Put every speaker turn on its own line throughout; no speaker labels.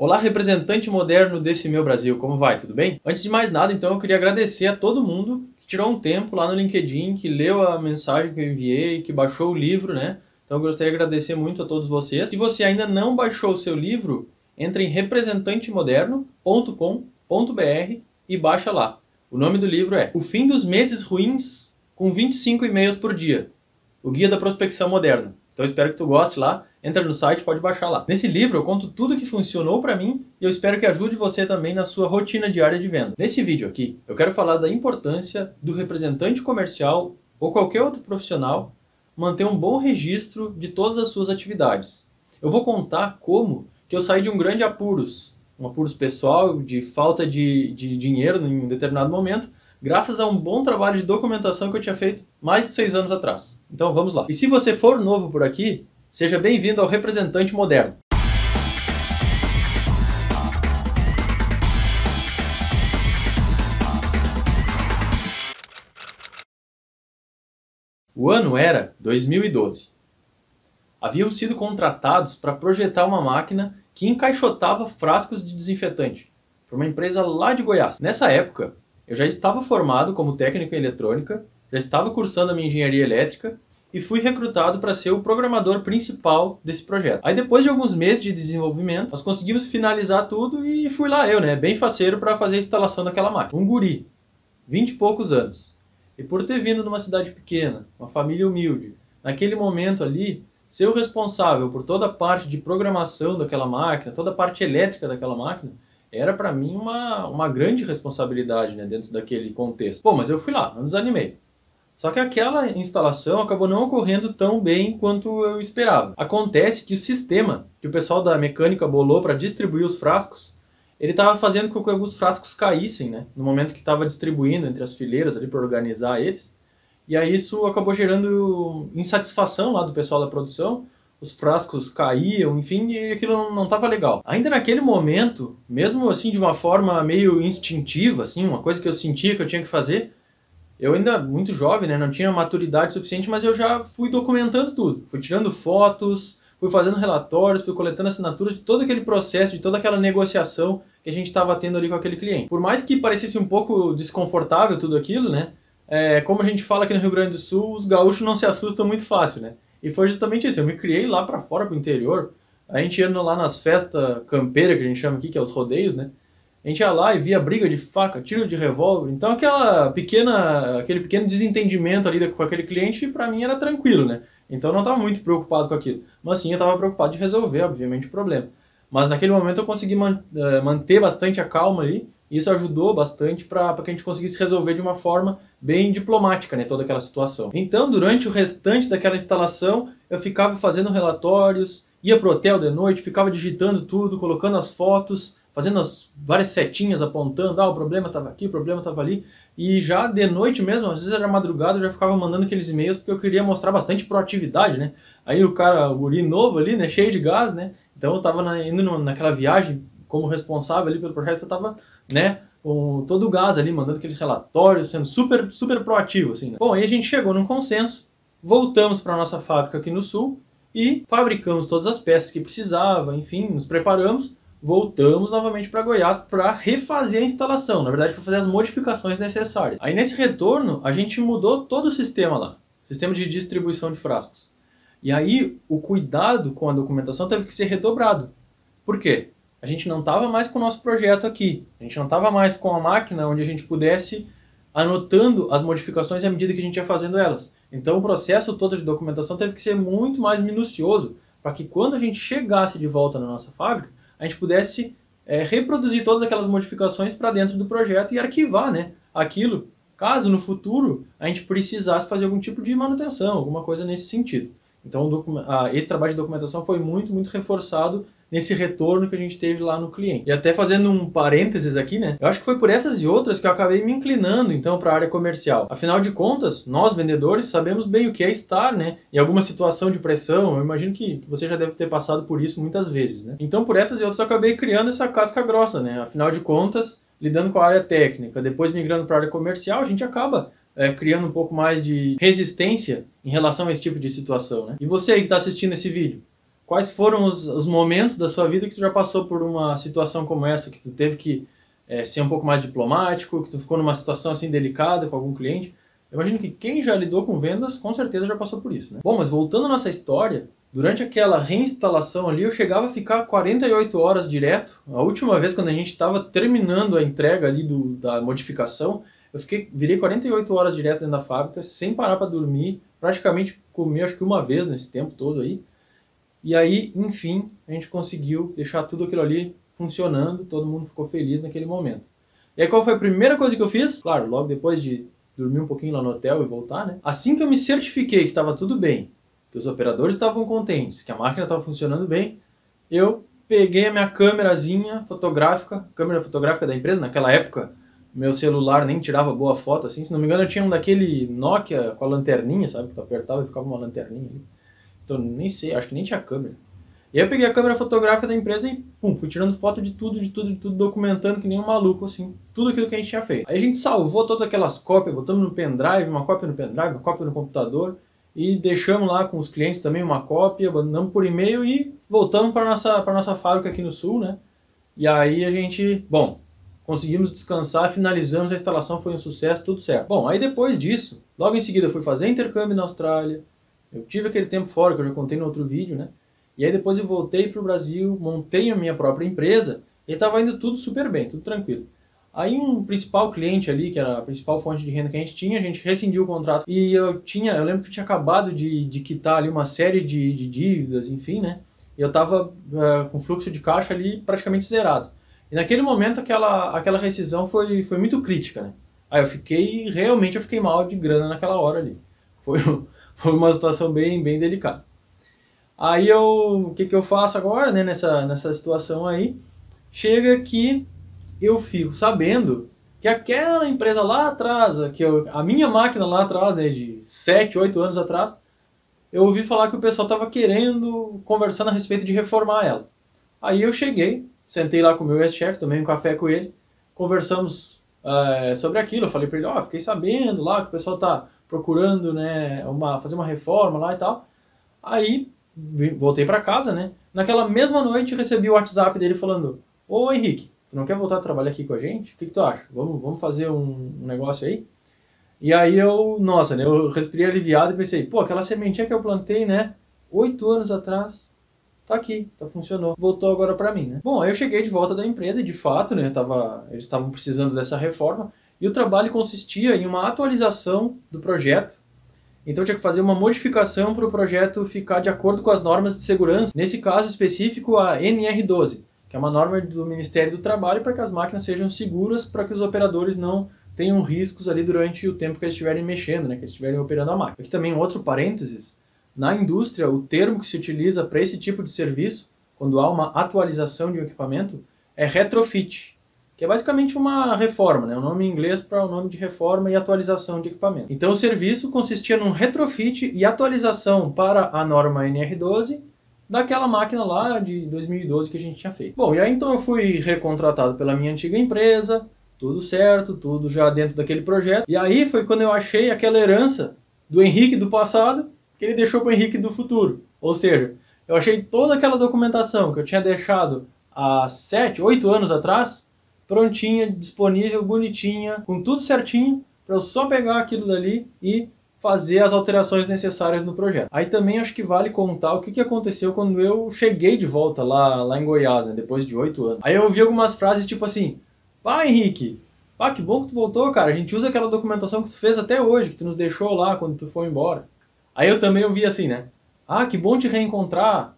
Olá, representante moderno desse meu Brasil, como vai? Tudo bem? Antes de mais nada, então, eu queria agradecer a todo mundo que tirou um tempo lá no LinkedIn, que leu a mensagem que eu enviei, que baixou o livro, né? Então, eu gostaria de agradecer muito a todos vocês. Se você ainda não baixou o seu livro, entre em representantemoderno.com.br e baixa lá. O nome do livro é O Fim dos Meses Ruins com 25 e-mails por dia. O Guia da Prospecção Moderna. Então espero que tu goste lá. Entra no site, pode baixar lá. Nesse livro eu conto tudo que funcionou para mim e eu espero que ajude você também na sua rotina diária de venda. Nesse vídeo aqui, eu quero falar da importância do representante comercial ou qualquer outro profissional manter um bom registro de todas as suas atividades. Eu vou contar como que eu saí de um grande apuros, um apuros pessoal, de falta de, de dinheiro em um determinado momento, graças a um bom trabalho de documentação que eu tinha feito mais de seis anos atrás. Então vamos lá. E se você for novo por aqui, seja bem-vindo ao Representante Moderno. O ano era 2012. Haviam sido contratados para projetar uma máquina que encaixotava frascos de desinfetante por uma empresa lá de Goiás. Nessa época, eu já estava formado como técnico em eletrônica, já estava cursando a minha engenharia elétrica e fui recrutado para ser o programador principal desse projeto. Aí depois de alguns meses de desenvolvimento, nós conseguimos finalizar tudo e fui lá eu, né, bem faceiro para fazer a instalação daquela máquina. Um guri, 20 e poucos anos. E por ter vindo de uma cidade pequena, uma família humilde, naquele momento ali, ser o responsável por toda a parte de programação daquela máquina, toda a parte elétrica daquela máquina, era para mim uma, uma grande responsabilidade né, dentro daquele contexto. Bom, mas eu fui lá, não desanimei. Só que aquela instalação acabou não ocorrendo tão bem quanto eu esperava. Acontece que o sistema que o pessoal da mecânica bolou para distribuir os frascos, ele estava fazendo com que alguns frascos caíssem, né? No momento que estava distribuindo entre as fileiras ali para organizar eles. E aí isso acabou gerando insatisfação lá do pessoal da produção. Os frascos caíam, enfim, e aquilo não estava legal. Ainda naquele momento, mesmo assim de uma forma meio instintiva, assim, uma coisa que eu sentia que eu tinha que fazer, eu ainda muito jovem, né, não tinha maturidade suficiente, mas eu já fui documentando tudo. Fui tirando fotos, fui fazendo relatórios, fui coletando assinaturas de todo aquele processo, de toda aquela negociação que a gente estava tendo ali com aquele cliente. Por mais que parecesse um pouco desconfortável tudo aquilo, né, é, como a gente fala aqui no Rio Grande do Sul, os gaúchos não se assustam muito fácil, né? E foi justamente isso. Eu me criei lá para fora, pro interior. A gente ia lá nas festas campeiras, que a gente chama aqui, que é os rodeios, né? A gente ia lá e via briga de faca, tiro de revólver. Então aquela pequena, aquele pequeno desentendimento ali com aquele cliente, para mim era tranquilo, né? Então eu não estava muito preocupado com aquilo. Mas sim, eu estava preocupado de resolver, obviamente, o problema. Mas naquele momento eu consegui man eh, manter bastante a calma ali. E isso ajudou bastante para que a gente conseguisse resolver de uma forma bem diplomática, né, toda aquela situação. Então, durante o restante daquela instalação, eu ficava fazendo relatórios, ia pro hotel de noite, ficava digitando tudo, colocando as fotos, fazendo as várias setinhas apontando, ah, o problema estava aqui, o problema estava ali. E já de noite mesmo, às vezes era madrugada, eu já ficava mandando aqueles e-mails porque eu queria mostrar bastante proatividade, né? Aí o cara, o guri novo ali, né, cheio de gás, né? Então eu tava na, indo naquela viagem como responsável ali pelo projeto, eu tava, né, com todo o gás ali, mandando aqueles relatórios, sendo super, super proativo, assim. Né? Bom, aí a gente chegou num consenso, voltamos para nossa fábrica aqui no sul e fabricamos todas as peças que precisava, enfim, nos preparamos voltamos novamente para Goiás para refazer a instalação, na verdade para fazer as modificações necessárias. Aí nesse retorno a gente mudou todo o sistema lá, sistema de distribuição de frascos. E aí o cuidado com a documentação teve que ser redobrado. Por quê? A gente não estava mais com o nosso projeto aqui, a gente não estava mais com a máquina onde a gente pudesse anotando as modificações à medida que a gente ia fazendo elas. Então o processo todo de documentação teve que ser muito mais minucioso para que quando a gente chegasse de volta na nossa fábrica, a gente pudesse é, reproduzir todas aquelas modificações para dentro do projeto e arquivar né, aquilo, caso no futuro a gente precisasse fazer algum tipo de manutenção, alguma coisa nesse sentido. Então, esse trabalho de documentação foi muito, muito reforçado nesse retorno que a gente teve lá no cliente. E até fazendo um parênteses aqui, né? Eu acho que foi por essas e outras que eu acabei me inclinando então para a área comercial. Afinal de contas, nós vendedores sabemos bem o que é estar, né, em alguma situação de pressão. Eu imagino que você já deve ter passado por isso muitas vezes, né? Então, por essas e outras eu acabei criando essa casca grossa, né? Afinal de contas, lidando com a área técnica, depois migrando para a área comercial, a gente acaba é, criando um pouco mais de resistência em relação a esse tipo de situação, né? E você aí que está assistindo esse vídeo, quais foram os, os, momentos da sua vida que tu já passou por uma situação como essa, que tu teve que é, ser um pouco mais diplomático, que tu ficou numa situação assim delicada com algum cliente. Eu imagino que quem já lidou com vendas, com certeza já passou por isso, né? Bom, mas voltando à nossa história, durante aquela reinstalação ali, eu chegava a ficar 48 horas direto. A última vez, quando a gente estava terminando a entrega ali do, da modificação, eu fiquei, virei 48 horas direto dentro da fábrica, sem parar para dormir, praticamente comi acho que uma vez nesse tempo todo aí. E aí, enfim, a gente conseguiu deixar tudo aquilo ali funcionando, todo mundo ficou feliz naquele momento. E aí qual foi a primeira coisa que eu fiz? Claro, logo depois de dormir um pouquinho lá no hotel e voltar, né? Assim que eu me certifiquei que estava tudo bem, que os operadores estavam contentes, que a máquina estava funcionando bem, eu peguei a minha câmerazinha fotográfica, câmera fotográfica da empresa, naquela época meu celular nem tirava boa foto, assim, se não me engano eu tinha um daquele Nokia com a lanterninha, sabe, que tu apertava e ficava uma lanterninha ali. Então nem sei, acho que nem tinha câmera. E aí eu peguei a câmera fotográfica da empresa e pum, fui tirando foto de tudo, de tudo, de tudo, documentando que nem um maluco, assim, tudo aquilo que a gente tinha feito. Aí a gente salvou todas aquelas cópias, botamos no pendrive, uma cópia no pendrive, uma cópia no computador, e deixamos lá com os clientes também uma cópia, mandamos por e-mail e voltamos para nossa para nossa fábrica aqui no sul, né? E aí a gente, bom, conseguimos descansar, finalizamos a instalação, foi um sucesso, tudo certo. Bom, aí depois disso, logo em seguida eu fui fazer intercâmbio na Austrália. Eu tive aquele tempo fora que eu já contei no outro vídeo, né? E aí depois eu voltei para o Brasil, montei a minha própria empresa e estava indo tudo super bem, tudo tranquilo. Aí um principal cliente ali, que era a principal fonte de renda que a gente tinha, a gente rescindiu o contrato e eu tinha, eu lembro que eu tinha acabado de, de quitar ali uma série de, de dívidas, enfim, né? E eu estava uh, eh, com fluxo de caixa ali praticamente zerado. E naquele momento aquela, aquela rescisão foi, foi muito crítica, né? Aí eu fiquei, realmente eu fiquei mal de grana naquela hora ali. Foi, foi uma situação bem, bem delicada. Aí eu, o que, que eu faço agora, né, nessa, nessa situação aí? Chega que eu fico sabendo que aquela empresa lá atrás, que eu, a minha máquina lá atrás, né, de 7, 8 anos atrás, eu ouvi falar que o pessoal estava querendo, conversando a respeito de reformar ela. Aí eu cheguei, sentei lá com o meu ex-chefe, tomei um café com ele, conversamos é, sobre aquilo, eu falei para ele, ó, oh, fiquei sabendo lá que o pessoal está procurando, né, uma, fazer uma reforma lá e tal. Aí voltei para casa, né? Naquela mesma noite recebi o WhatsApp dele falando: Ô Henrique, tu não quer voltar a trabalhar aqui com a gente? O que, que tu acha? Vamos, vamos fazer um, um, negócio aí? E aí eu, nossa, né? Eu respirei aliviado e pensei: pô, aquela sementinha que eu plantei, né? Oito anos atrás, tá aqui, tá funcionou. Voltou agora para mim, né? Bom, aí eu cheguei de volta da empresa e de fato, né? Tava, eles estavam precisando dessa reforma e o trabalho consistia em uma atualização do projeto. Então tinha que fazer uma modificação para o projeto ficar de acordo com as normas de segurança, nesse caso específico a NR12, que é uma norma do Ministério do Trabalho para que as máquinas sejam seguras para que os operadores não tenham riscos ali durante o tempo que eles estiverem mexendo, né, que eles estiverem operando a máquina. Aqui também outro parênteses, na indústria o termo que se utiliza para esse tipo de serviço, quando há uma atualização de um equipamento, é retrofit que é basicamente uma reforma, né? o nome em inglês para o nome de reforma e atualização de equipamento. Então o serviço consistia num retrofit e atualização para a norma NR12 daquela máquina lá de 2012 que a gente tinha feito. Bom, e aí então eu fui recontratado pela minha antiga empresa, tudo certo, tudo já dentro daquele projeto. E aí foi quando eu achei aquela herança do Henrique do passado que ele deixou para o Henrique do futuro. Ou seja, eu achei toda aquela documentação que eu tinha deixado há 7, 8 anos atrás prontinha, disponível, bonitinha, com tudo certinho, para eu só pegar aquilo dali e fazer as alterações necessárias no projeto. Aí também acho que vale contar o que, que aconteceu quando eu cheguei de volta lá, lá em Goiás, né, depois de oito anos. Aí eu ouvi algumas frases tipo assim, pá Henrique, pá, que bom que tu voltou, cara, a gente usa aquela documentação que tu fez até hoje, que tu nos deixou lá quando tu foi embora. Aí eu também ouvi assim, né, ah, que bom te reencontrar,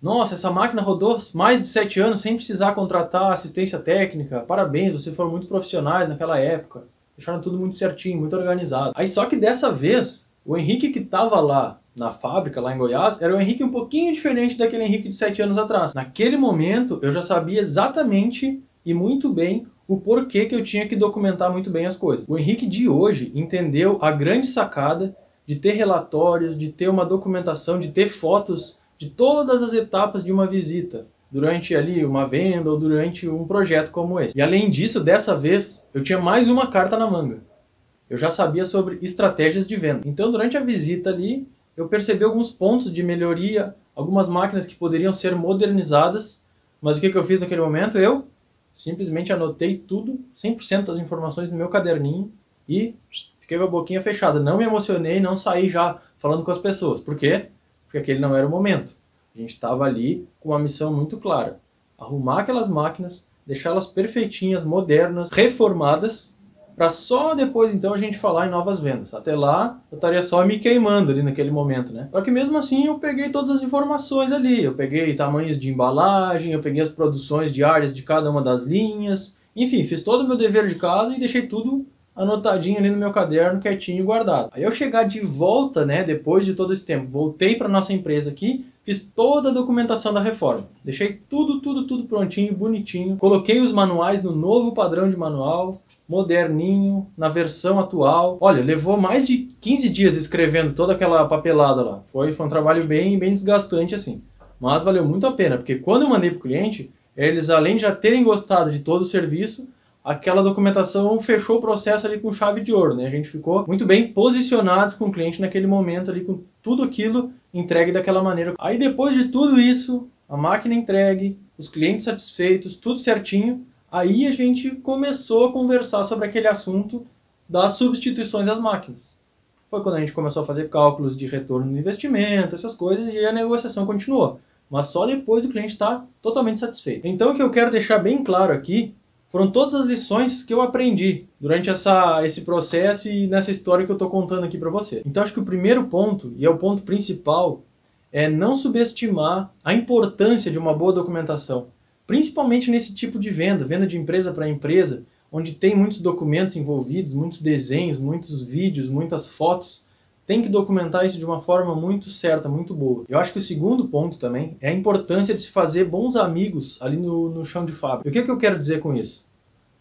nossa, essa máquina rodou mais de sete anos sem precisar contratar assistência técnica. Parabéns, vocês foram muito profissionais naquela época. Deixaram tudo muito certinho, muito organizado. Aí só que dessa vez, o Henrique que estava lá na fábrica, lá em Goiás, era o Henrique um pouquinho diferente daquele Henrique de sete anos atrás. Naquele momento, eu já sabia exatamente e muito bem o porquê que eu tinha que documentar muito bem as coisas. O Henrique de hoje entendeu a grande sacada de ter relatórios, de ter uma documentação, de ter fotos de todas as etapas de uma visita, durante ali uma venda ou durante um projeto como esse. E além disso, dessa vez, eu tinha mais uma carta na manga. Eu já sabia sobre estratégias de venda. Então, durante a visita ali, eu percebi alguns pontos de melhoria, algumas máquinas que poderiam ser modernizadas, mas o que, que eu fiz naquele momento? Eu simplesmente anotei tudo, 100% das informações no meu caderninho e fiquei com a boquinha fechada. Não me emocionei, não saí já falando com as pessoas. Por quê? Porque aquele não era o momento. A gente estava ali com uma missão muito clara: arrumar aquelas máquinas, deixá-las perfeitinhas, modernas, reformadas para só depois então a gente falar em novas vendas. Até lá eu estaria só me queimando ali naquele momento, né? Só que mesmo assim eu peguei todas as informações ali, eu peguei tamanhos de embalagem, eu peguei as produções diárias de cada uma das linhas, enfim, fiz todo o meu dever de casa e deixei tudo anotadinho ali no meu caderno, quietinho guardado. Aí eu chegar de volta, né, depois de todo esse tempo, voltei para nossa empresa aqui, fiz toda a documentação da reforma. Deixei tudo, tudo, tudo prontinho, bonitinho. Coloquei os manuais no novo padrão de manual, moderninho, na versão atual. Olha, levou mais de 15 dias escrevendo toda aquela papelada lá. Foi, foi um trabalho bem, bem desgastante assim. Mas valeu muito a pena, porque quando eu mandei para o cliente, eles além de já terem gostado de todo o serviço, aquela documentação fechou o processo ali com chave de ouro, né? A gente ficou muito bem posicionados com o cliente naquele momento ali, com tudo aquilo entregue daquela maneira. Aí depois de tudo isso, a máquina entregue, os clientes satisfeitos, tudo certinho, Aí a gente começou a conversar sobre aquele assunto das substituições das máquinas. Foi quando a gente começou a fazer cálculos de retorno no investimento, essas coisas, e a negociação continuou. Mas só depois do cliente estar totalmente satisfeito. Então o que eu quero deixar bem claro aqui foram todas as lições que eu aprendi durante essa, esse processo e nessa história que eu estou contando aqui para você. Então acho que o primeiro ponto, e é o ponto principal, é não subestimar a importância de uma boa documentação principalmente nesse tipo de venda, venda de empresa para empresa, onde tem muitos documentos envolvidos, muitos desenhos, muitos vídeos, muitas fotos. Tem que documentar isso de uma forma muito certa, muito boa. Eu acho que o segundo ponto também é a importância de se fazer bons amigos ali no, no chão de fábrica. E o que, que eu quero dizer com isso?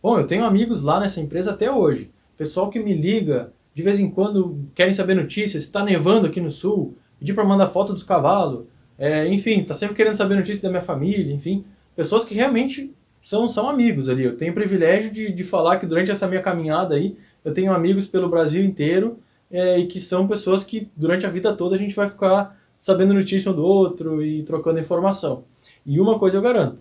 Bom, eu tenho amigos lá nessa empresa até hoje. Pessoal que me liga, de vez em quando querem saber notícias, está nevando aqui no sul, pedir para mandar foto dos cavalos, é, enfim, tá sempre querendo saber notícias da minha família, enfim pessoas que realmente são, são amigos ali. Eu tenho o privilégio de, de falar que durante essa minha caminhada aí, eu tenho amigos pelo Brasil inteiro é, e que são pessoas que durante a vida toda a gente vai ficar sabendo notícia um do outro e trocando informação. E uma coisa eu garanto,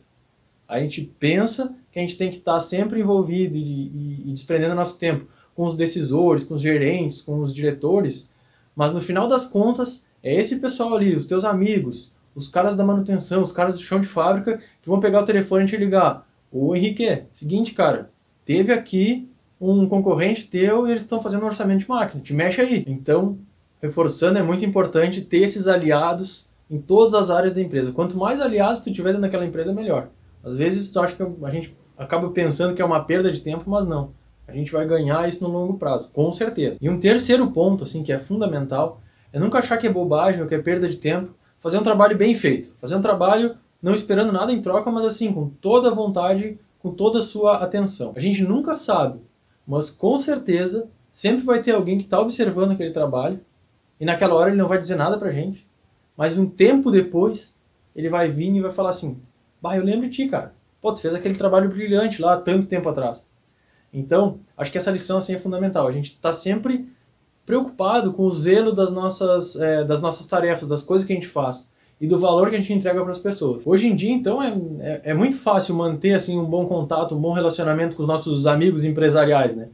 a gente pensa que a gente tem que estar sempre envolvido e, e, e desprendendo nosso tempo com os decisores, com os gerentes, com os diretores, mas no final das contas é esse pessoal ali, os teus amigos, os caras da manutenção, os caras do chão de fábrica, que vão pegar o telefone e te ligar. Ô Henrique, seguinte, cara, teve aqui um concorrente teu e eles estão fazendo um orçamento de máquina, te mexe aí. Então, reforçando, é muito importante ter esses aliados em todas as áreas da empresa. Quanto mais aliados tu tiver dentro daquela empresa, melhor. Às vezes tu acha que a gente acaba pensando que é uma perda de tempo, mas não. A gente vai ganhar isso no longo prazo, com certeza. E um terceiro ponto, assim, que é fundamental, é nunca achar que é bobagem ou que é perda de tempo fazer um trabalho bem feito, fazer um trabalho não esperando nada em troca, mas assim, com toda a vontade, com toda a sua atenção. A gente nunca sabe, mas com certeza sempre vai ter alguém que está observando aquele trabalho e naquela hora ele não vai dizer nada pra gente, mas um tempo depois ele vai vir e vai falar assim: Bah, eu lembro de ti, cara. Pô, tu fez aquele trabalho brilhante lá tanto tempo atrás. Então, acho que essa lição assim, é fundamental. A gente está sempre preocupado com o zelo das nossas, é, das nossas tarefas, das coisas que a gente faz e do valor que a gente entrega para as pessoas. Hoje em dia, então, é, é, é, muito fácil manter assim um bom contato, um bom relacionamento com os nossos amigos empresariais, né?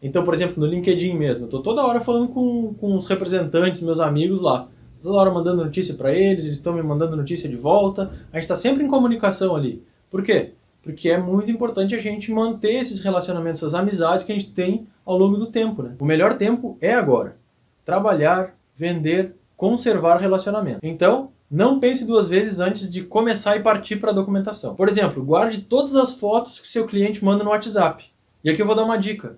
Então, por exemplo, no LinkedIn mesmo, eu tô toda hora falando com, com os representantes, meus amigos lá. Toda hora mandando notícia para eles, eles estão me mandando notícia de volta. A gente está sempre em comunicação ali. Por quê? Porque é muito importante a gente manter esses relacionamentos, essas amizades que a gente tem ao longo do tempo. Né? O melhor tempo é agora. Trabalhar, vender, conservar relacionamento. Então, não pense duas vezes antes de começar e partir para a documentação. Por exemplo, guarde todas as fotos que seu cliente manda no WhatsApp. E aqui eu vou dar uma dica.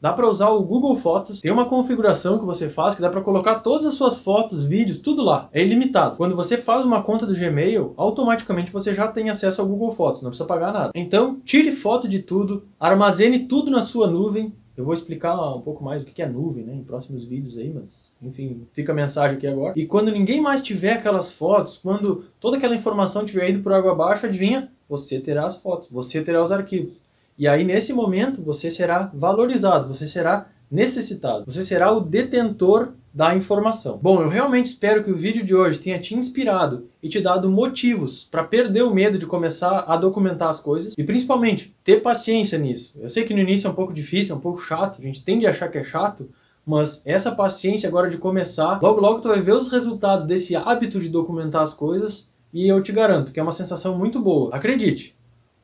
Dá para usar o Google Fotos, tem uma configuração que você faz que dá para colocar todas as suas fotos, vídeos, tudo lá. É ilimitado. Quando você faz uma conta do Gmail, automaticamente você já tem acesso ao Google Fotos, não precisa pagar nada. Então, tire foto de tudo, armazene tudo na sua nuvem. Eu vou explicar um pouco mais o que é nuvem, né, em próximos vídeos aí, mas enfim, fica a mensagem aqui agora. E quando ninguém mais tiver aquelas fotos, quando toda aquela informação tiver ido por água abaixo, adivinha? Você terá as fotos, você terá os arquivos. E aí, nesse momento, você será valorizado, você será necessitado. Você será o detentor da informação. Bom, eu realmente espero que o vídeo de hoje tenha te inspirado e te dado motivos para perder o medo de começar a documentar as coisas e principalmente ter paciência nisso. Eu sei que no início é um pouco difícil, é um pouco chato, a gente tende a achar que é chato, mas essa paciência agora de começar, logo logo tu vai ver os resultados desse hábito de documentar as coisas e eu te garanto que é uma sensação muito boa. Acredite,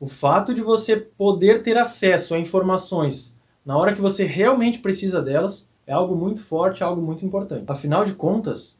o fato de você poder ter acesso a informações na hora que você realmente precisa delas é algo muito forte, algo muito importante. Afinal de contas,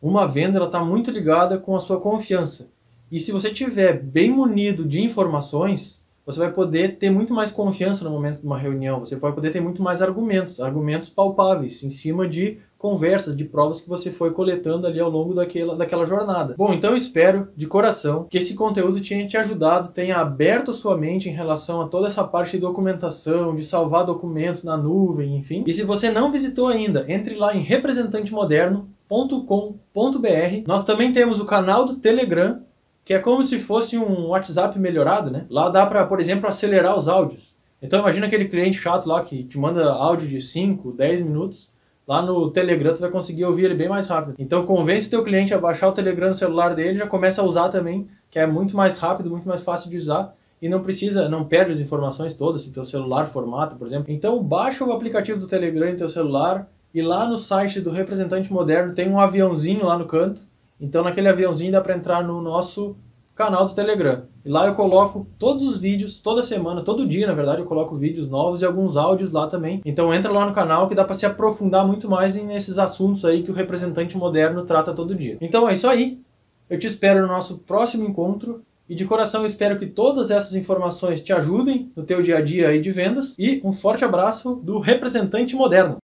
uma venda está muito ligada com a sua confiança. E se você tiver bem munido de informações, você vai poder ter muito mais confiança no momento de uma reunião, você vai poder ter muito mais argumentos, argumentos palpáveis, em cima de conversas, de provas que você foi coletando ali ao longo daquela, daquela jornada. Bom, então espero de coração que esse conteúdo tenha te ajudado, tenha aberto a sua mente em relação a toda essa parte de documentação, de salvar documentos na nuvem, enfim. E se você não visitou ainda, entre lá em representantemoderno.com.br. Nós também temos o canal do Telegram, que é como se fosse um WhatsApp melhorado, né? Lá dá para, por exemplo, acelerar os áudios. Então imagina aquele cliente chato lá que te manda áudio de 5, 10 minutos Lá no Telegram tu vai conseguir ouvir ele bem mais rápido. Então convence o teu cliente a baixar o Telegram no celular dele, já começa a usar também, que é muito mais rápido, muito mais fácil de usar e não precisa, não perde as informações todas, se teu celular formata, por exemplo. Então baixa o aplicativo do Telegram em teu celular e lá no site do representante moderno tem um aviãozinho lá no canto. Então naquele aviãozinho dá para entrar no nosso canal do Telegram. E lá eu coloco todos os vídeos, toda semana, todo dia, na verdade, eu coloco vídeos novos e alguns áudios lá também. Então entra lá no canal que dá para se aprofundar muito mais nesses assuntos aí que o representante moderno trata todo dia. Então é isso aí. Eu te espero no nosso próximo encontro. E de coração eu espero que todas essas informações te ajudem no teu dia a dia aí de vendas. E um forte abraço do representante moderno.